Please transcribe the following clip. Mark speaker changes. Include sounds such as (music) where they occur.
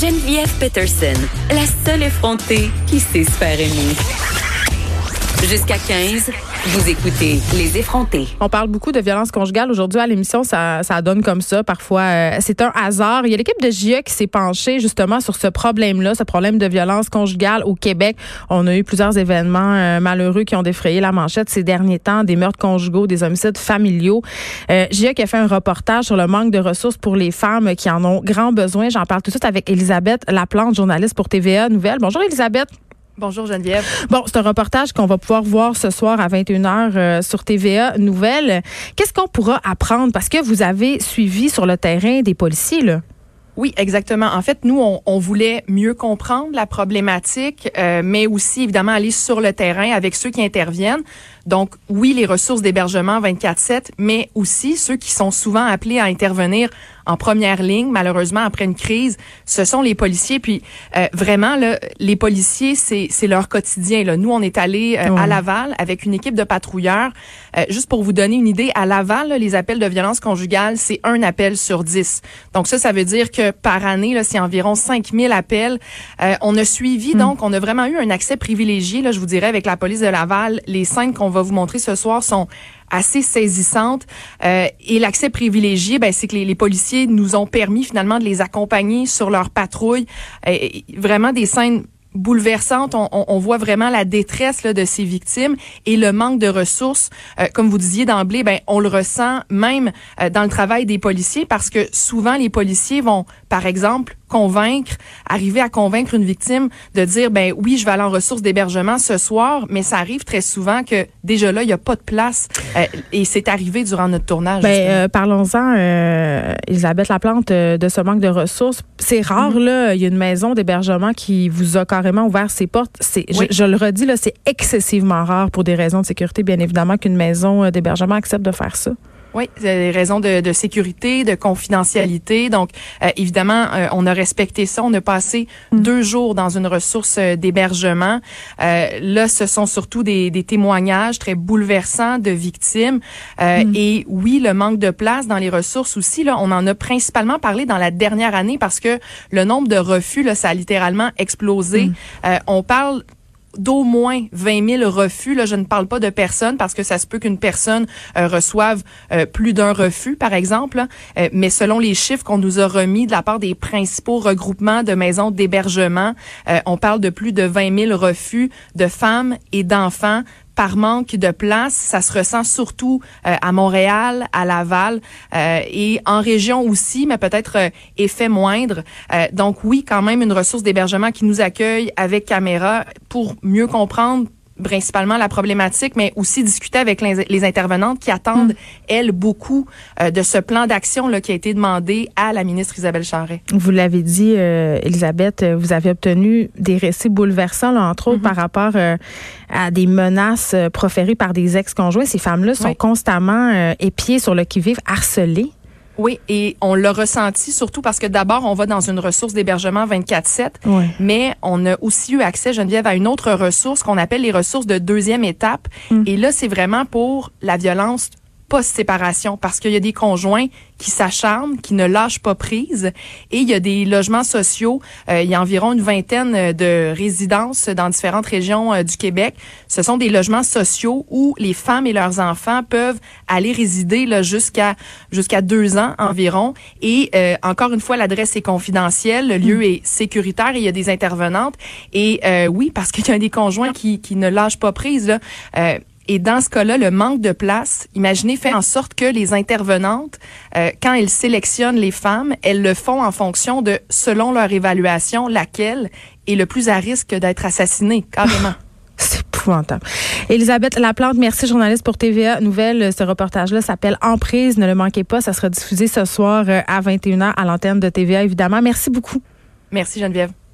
Speaker 1: Geneviève Peterson, la seule effrontée qui sait se faire aimer. Jusqu'à 15, vous écoutez Les effrontés.
Speaker 2: On parle beaucoup de violence conjugale aujourd'hui à l'émission, ça, ça donne comme ça parfois. euh, c'est un hasard. Il y a l'équipe de JE qui s'est penchée justement sur ce problème-là, ce problème de violence conjugale au Québec. On a eu plusieurs événements euh, malheureux qui ont défrayé la manchette ces derniers temps, des meurtres conjugaux, des homicides familiaux. Euh, JE qui a fait un reportage sur le manque de ressources pour les femmes qui en ont grand besoin. J'en parle tout de suite avec Elisabeth Laplante, journaliste pour TVA Nouvelle. Bonjour Elisabeth.
Speaker 3: Bonjour Geneviève.
Speaker 2: Bon, c'est un reportage qu'on va pouvoir voir ce soir à 21h euh, sur TVA Nouvelle. Qu'est-ce qu'on pourra apprendre? Parce que vous avez suivi sur le terrain des policiers, là.
Speaker 3: Oui, exactement. En fait, nous, on, on voulait mieux comprendre la problématique, euh, mais aussi, évidemment, aller sur le terrain avec ceux qui interviennent. Donc, oui, les ressources d'hébergement 24-7, mais aussi ceux qui sont souvent appelés à intervenir en première ligne, malheureusement, après une crise, ce sont les policiers. Puis, euh, vraiment, là, les policiers, c'est leur quotidien. Là. Nous, on est allés euh, à Laval avec une équipe de patrouilleurs. Euh, juste pour vous donner une idée, à Laval, là, les appels de violence conjugale, c'est un appel sur dix. Donc ça, ça veut dire que par année, c'est environ 5000 appels. Euh, on a suivi, donc, on a vraiment eu un accès privilégié, là, je vous dirais, avec la police de Laval. Les scènes qu'on vous montrer ce soir sont assez saisissantes. Euh, et l'accès privilégié, ben, c'est que les, les policiers nous ont permis finalement de les accompagner sur leur patrouille. Euh, vraiment des scènes bouleversantes. On, on- on voit vraiment la détresse là, de ces victimes et le manque de ressources. Euh, comme vous disiez d'emblée, ben, on le ressent même euh, dans le travail des policiers parce que souvent les policiers vont, par exemple, convaincre, arriver à convaincre une victime de dire, ben oui, je vais aller en ressources d'hébergement ce soir, mais ça arrive très souvent que déjà là, il n'y a pas de place euh, et c'est arrivé durant notre tournage.
Speaker 2: Ben, parlons-en, Elisabeth Laplante, de ce manque de ressources. C'est rare,
Speaker 3: Mm-hmm.
Speaker 2: là. Il y a une maison d'hébergement qui vous a carrément ouvert ses portes. C'est, je-
Speaker 3: Oui.
Speaker 2: je, le redis, là, c'est excessivement rare pour des raisons de sécurité, bien évidemment, qu'une maison euh, d'hébergement accepte de faire ça.
Speaker 3: Oui, des raisons de, de sécurité, de confidentialité. Donc, euh, évidemment, euh, on a respecté ça. On a passé deux jours dans une ressource euh, d'hébergement. Euh, là, ce sont surtout des, des témoignages très bouleversants de victimes. Euh, Et oui, le manque de place dans les ressources aussi. Là, on en a principalement parlé dans la dernière année parce que le nombre de refus, là, ça a littéralement explosé. Euh, on parle d'au moins 20 000 refus. Là, je ne parle pas de personnes parce que ça se peut qu'une personne euh, reçoive euh, plus d'un refus, par exemple. là. Euh, mais selon les chiffres qu'on nous a remis de la part des principaux regroupements de maisons d'hébergement, on parle de plus de 20 000 refus de femmes et d'enfants par manque de place. Ça se ressent surtout euh, à Montréal, à Laval euh, et en région aussi, mais peut-être euh, effet moindre. Euh, donc oui, quand même une ressource d'hébergement qui nous accueille avec caméra pour mieux comprendre principalement la problématique, mais aussi discuter avec les, les intervenantes qui attendent, elles, beaucoup euh, de ce plan d'action là, qui a été demandé à la ministre Isabelle Charret.
Speaker 2: Vous l'avez dit, euh, Elisabeth, euh, vous avez obtenu des récits bouleversants, là, entre
Speaker 3: Mm-hmm.
Speaker 2: autres par rapport euh, à des menaces euh, proférées par des ex-conjoints. Ces femmes-là sont
Speaker 3: Oui.
Speaker 2: constamment euh, épiées sur le qui-vive, harcelées.
Speaker 3: Oui, et on l'a ressenti surtout parce que d'abord, on va dans une ressource d'hébergement 24-7,
Speaker 2: Ouais.
Speaker 3: mais on a aussi eu accès, Geneviève, à une autre ressource qu'on appelle les ressources de deuxième étape. Et là, c'est vraiment pour la violence post-séparation parce qu'il y a des conjoints qui s'acharnent, qui ne lâchent pas prise et il y a des logements sociaux, euh, il y a environ une vingtaine euh, de résidences dans différentes régions euh, du Québec. Ce sont des logements sociaux où les femmes et leurs enfants peuvent aller résider là jusqu'à jusqu'à deux ans environ et euh, encore une fois l'adresse est confidentielle, le lieu est sécuritaire et il y a des intervenantes et oui parce qu'il y a des conjoints qui qui ne lâchent pas prise là. Et dans ce cas-là, le manque de place, imaginez, fait en sorte que les intervenantes, euh, quand elles sélectionnent les femmes, elles le font en fonction de, selon leur évaluation, laquelle est le plus à risque d'être assassinée, carrément. (laughs)
Speaker 2: C'est épouvantable. Elisabeth Laplante, merci journaliste pour TVA Nouvelle. Ce reportage-là s'appelle Emprise. Ne le manquez pas. Ça sera diffusé ce soir euh, à 21h à l'antenne de TVA, évidemment. Merci beaucoup.
Speaker 3: Merci Geneviève.